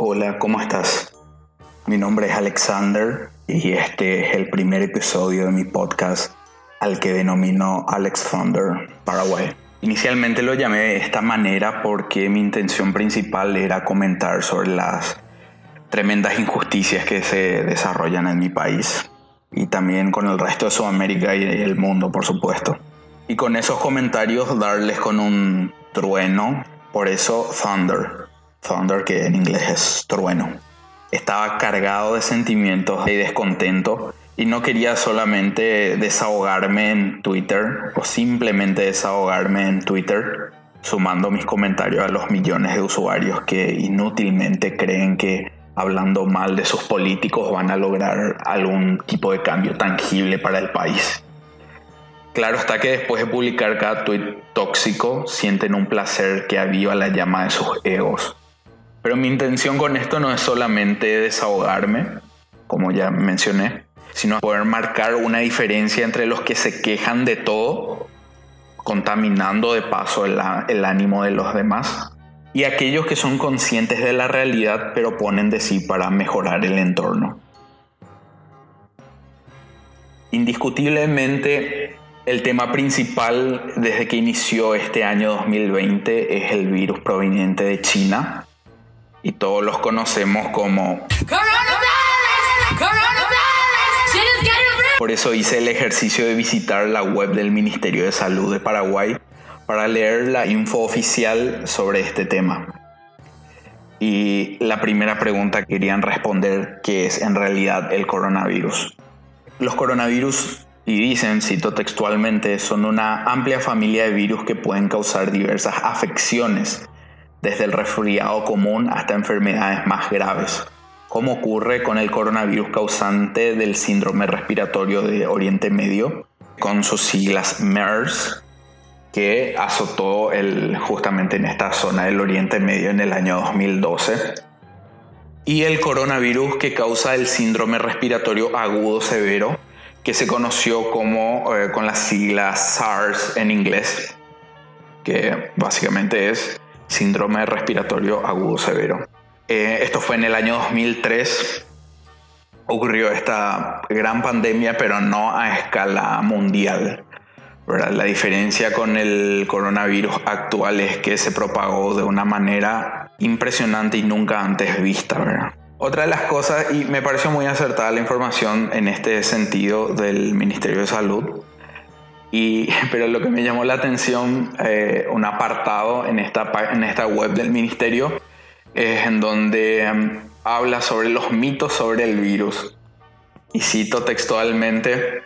Hola, ¿cómo estás? Mi nombre es Alexander y este es el primer episodio de mi podcast al que denomino Alex Thunder Paraguay. Inicialmente lo llamé de esta manera porque mi intención principal era comentar sobre las tremendas injusticias que se desarrollan en mi país y también con el resto de Sudamérica y el mundo, por supuesto. Y con esos comentarios darles con un trueno, por eso Thunder, Thunder, que en inglés es trueno. Estaba cargado de sentimientos de descontento y no quería solamente desahogarme en Twitter o simplemente desahogarme en Twitter sumando mis comentarios a los millones de usuarios que inútilmente creen que hablando mal de sus políticos van a lograr algún tipo de cambio tangible para el país. Claro está que después de publicar cada tweet tóxico sienten un placer que aviva la llama de sus egos pero mi intención con esto no es solamente desahogarme, como ya mencioné, sino poder marcar una diferencia entre los que se quejan de todo, contaminando de paso el, el ánimo de los demás, y aquellos que son conscientes de la realidad pero ponen de sí para mejorar el entorno. Indiscutiblemente, el tema principal desde que inició este año 2020 es el virus proveniente de China, y todos los conocemos como... Por eso hice el ejercicio de visitar la web del Ministerio de Salud de Paraguay para leer la info oficial sobre este tema. Y la primera pregunta querían responder que es en realidad el coronavirus. Los coronavirus, y dicen, cito textualmente, son una amplia familia de virus que pueden causar diversas afecciones desde el resfriado común hasta enfermedades más graves, como ocurre con el coronavirus causante del síndrome respiratorio de Oriente Medio, con sus siglas MERS, que azotó el, justamente en esta zona del Oriente Medio en el año 2012, y el coronavirus que causa el síndrome respiratorio agudo severo, que se conoció como eh, con las siglas SARS en inglés, que básicamente es síndrome respiratorio agudo severo. Eh, esto fue en el año 2003. Ocurrió esta gran pandemia, pero no a escala mundial. La diferencia con el coronavirus actual es que se propagó de una manera impresionante y nunca antes vista. Otra de las cosas, y me pareció muy acertada la información en este sentido del Ministerio de Salud, y, pero lo que me llamó la atención, eh, un apartado en esta, en esta web del ministerio, es en donde em, habla sobre los mitos sobre el virus. Y cito textualmente,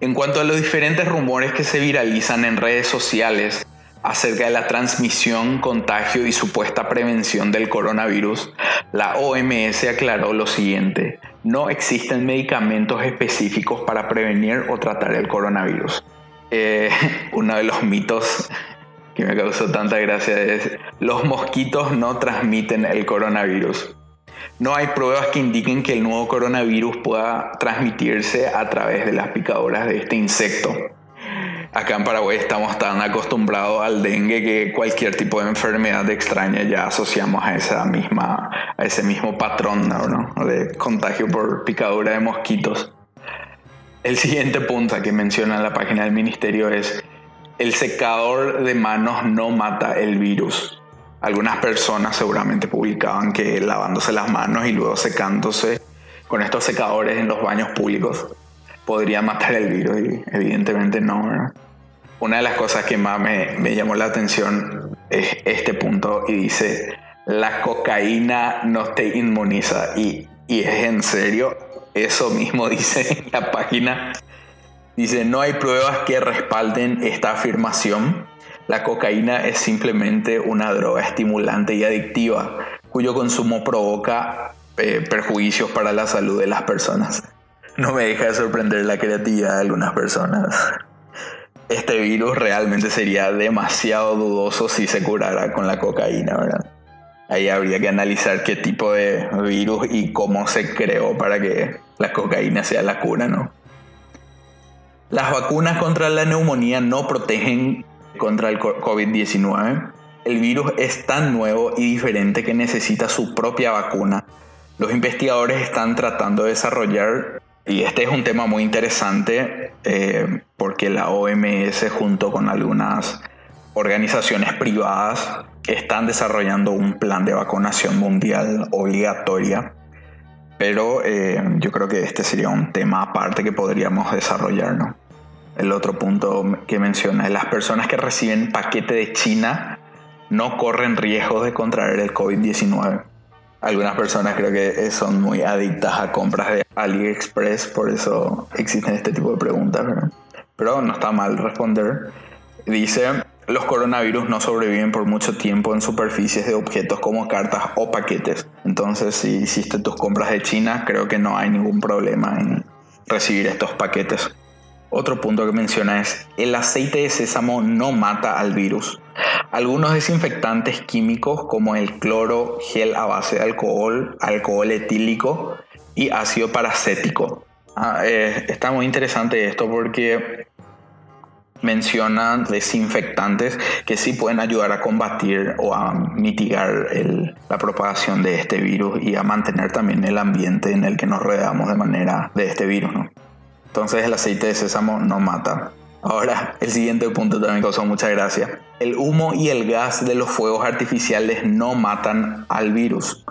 en cuanto a los diferentes rumores que se viralizan en redes sociales acerca de la transmisión, contagio y supuesta prevención del coronavirus, la OMS aclaró lo siguiente, no existen medicamentos específicos para prevenir o tratar el coronavirus. Eh, uno de los mitos que me causó tanta gracia es los mosquitos no transmiten el coronavirus. No hay pruebas que indiquen que el nuevo coronavirus pueda transmitirse a través de las picadoras de este insecto. Acá en Paraguay estamos tan acostumbrados al dengue que cualquier tipo de enfermedad extraña ya asociamos a esa misma a ese mismo patrón de contagio por picadura de mosquitos. El siguiente punto que menciona en la página del ministerio es el secador de manos no mata el virus. Algunas personas seguramente publicaban que lavándose las manos y luego secándose con estos secadores en los baños públicos podría matar el virus y evidentemente no. Una de las cosas que más me, me llamó la atención es este punto y dice, la cocaína no te inmuniza y, y es en serio, eso mismo dice en la página. Dice, no hay pruebas que respalden esta afirmación. La cocaína es simplemente una droga estimulante y adictiva cuyo consumo provoca eh, perjuicios para la salud de las personas. No me deja de sorprender la creatividad de algunas personas. Este virus realmente sería demasiado dudoso si se curara con la cocaína, ¿verdad? Ahí habría que analizar qué tipo de virus y cómo se creó para que la cocaína sea la cura, ¿no? Las vacunas contra la neumonía no protegen contra el COVID-19. el virus es tan nuevo y diferente que necesita su propia vacuna. Los investigadores están tratando de desarrollar, y este es un tema muy interesante, eh, porque la OMS junto con algunas organizaciones privadas están desarrollando un plan de vacunación mundial obligatoria. Pero eh, yo creo que este sería un tema aparte que podríamos desarrollar, ¿no? El otro punto que menciona es las personas que reciben paquete de China no corren riesgos de contraer el COVID-19. Algunas personas creo que son muy adictas a compras de AliExpress, por eso existen este tipo de preguntas, pero no está mal responder. Dice, los coronavirus no sobreviven por mucho tiempo en superficies de objetos como cartas o paquetes. Entonces, si hiciste tus compras de China, creo que no hay ningún problema en recibir estos paquetes. Otro punto que menciona es, el aceite de sésamo no mata al virus. Algunos desinfectantes químicos como el cloro, gel a base de alcohol, alcohol etílico y ácido paracético. Ah, eh, está muy interesante esto porque mencionan desinfectantes que sí pueden ayudar a combatir o a mitigar la propagación de este virus y a mantener también el ambiente en el que nos rodeamos de manera de este virus. Entonces el aceite de sésamo no mata. Ahora, el siguiente punto también causó mucha gracia. El humo y el gas de los fuegos artificiales no matan al virus.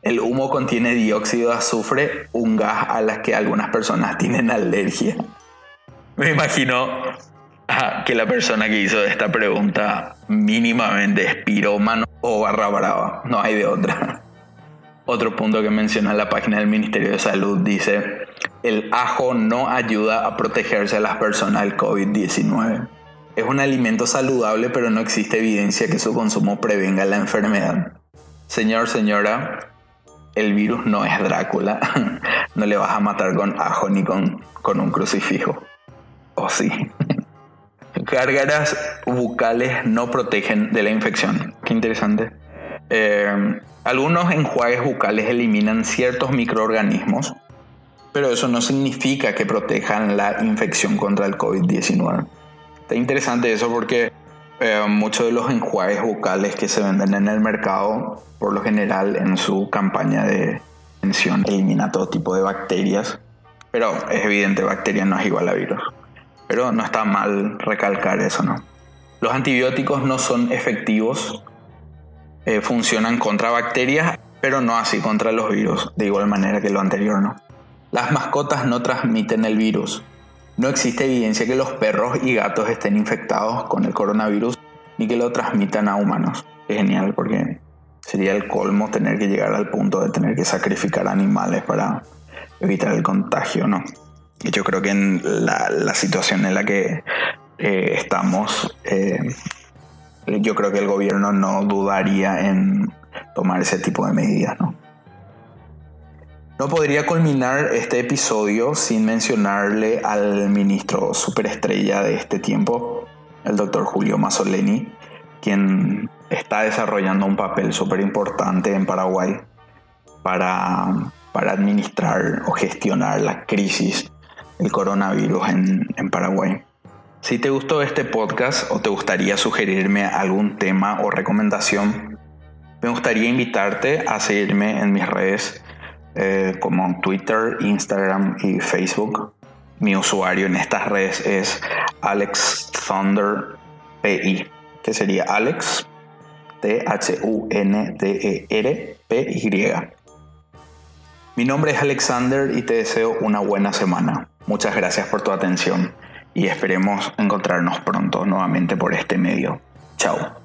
El humo contiene dióxido de azufre, un gas a las que algunas personas tienen alergia. Me imagino que la persona que hizo esta pregunta mínimamente es pirómano o barra brava. No hay de otra. Otro punto que menciona la página del Ministerio de Salud dice, el ajo no ayuda a protegerse a las personas del COVID-19. Es un alimento saludable, pero no existe evidencia que su consumo prevenga la enfermedad. Señor, señora, el virus no es Drácula. no le vas a matar con ajo ni con, con un crucifijo. ¿O sí? Gárgaras bucales no protegen de la infección. Qué interesante. Eh, algunos enjuagues bucales eliminan ciertos microorganismos, pero eso no significa que protejan la infección contra el COVID-19. Está interesante eso porque eh, muchos de los enjuagues bucales que se venden en el mercado, por lo general en su campaña de prevención, elimina todo tipo de bacterias, pero es evidente, bacteria no es igual a virus. Pero no está mal recalcar eso, ¿no? Los antibióticos no son efectivos, eh, funcionan contra bacterias, pero no así contra los virus, de igual manera que lo anterior, ¿no? Las mascotas no transmiten el virus. No existe evidencia que los perros y gatos estén infectados con el coronavirus ni que lo transmitan a humanos. Es genial porque sería el colmo tener que llegar al punto de tener que sacrificar animales para evitar el contagio, ¿no? Yo creo que en la, situación en la que eh, estamos, eh, yo creo que el gobierno no dudaría en tomar ese tipo de medidas, ¿no? No podría culminar este episodio sin mencionarle al ministro superestrella de este tiempo, el doctor Julio Mazzoleni, quien está desarrollando un papel súper importante en Paraguay para, para, administrar o gestionar la crisis del coronavirus en, Paraguay. Si te gustó este podcast o te gustaría sugerirme algún tema o recomendación, me gustaría invitarte a seguirme en mis redes eh, como Twitter, Instagram y Facebook. Mi usuario en estas redes es Alex Thunder PI, que sería Alex T-H-U-N-D-E-R-P-Y. Mi nombre es Alexander y te deseo una buena semana. Muchas gracias por tu atención y esperemos encontrarnos pronto nuevamente por este medio. Chao.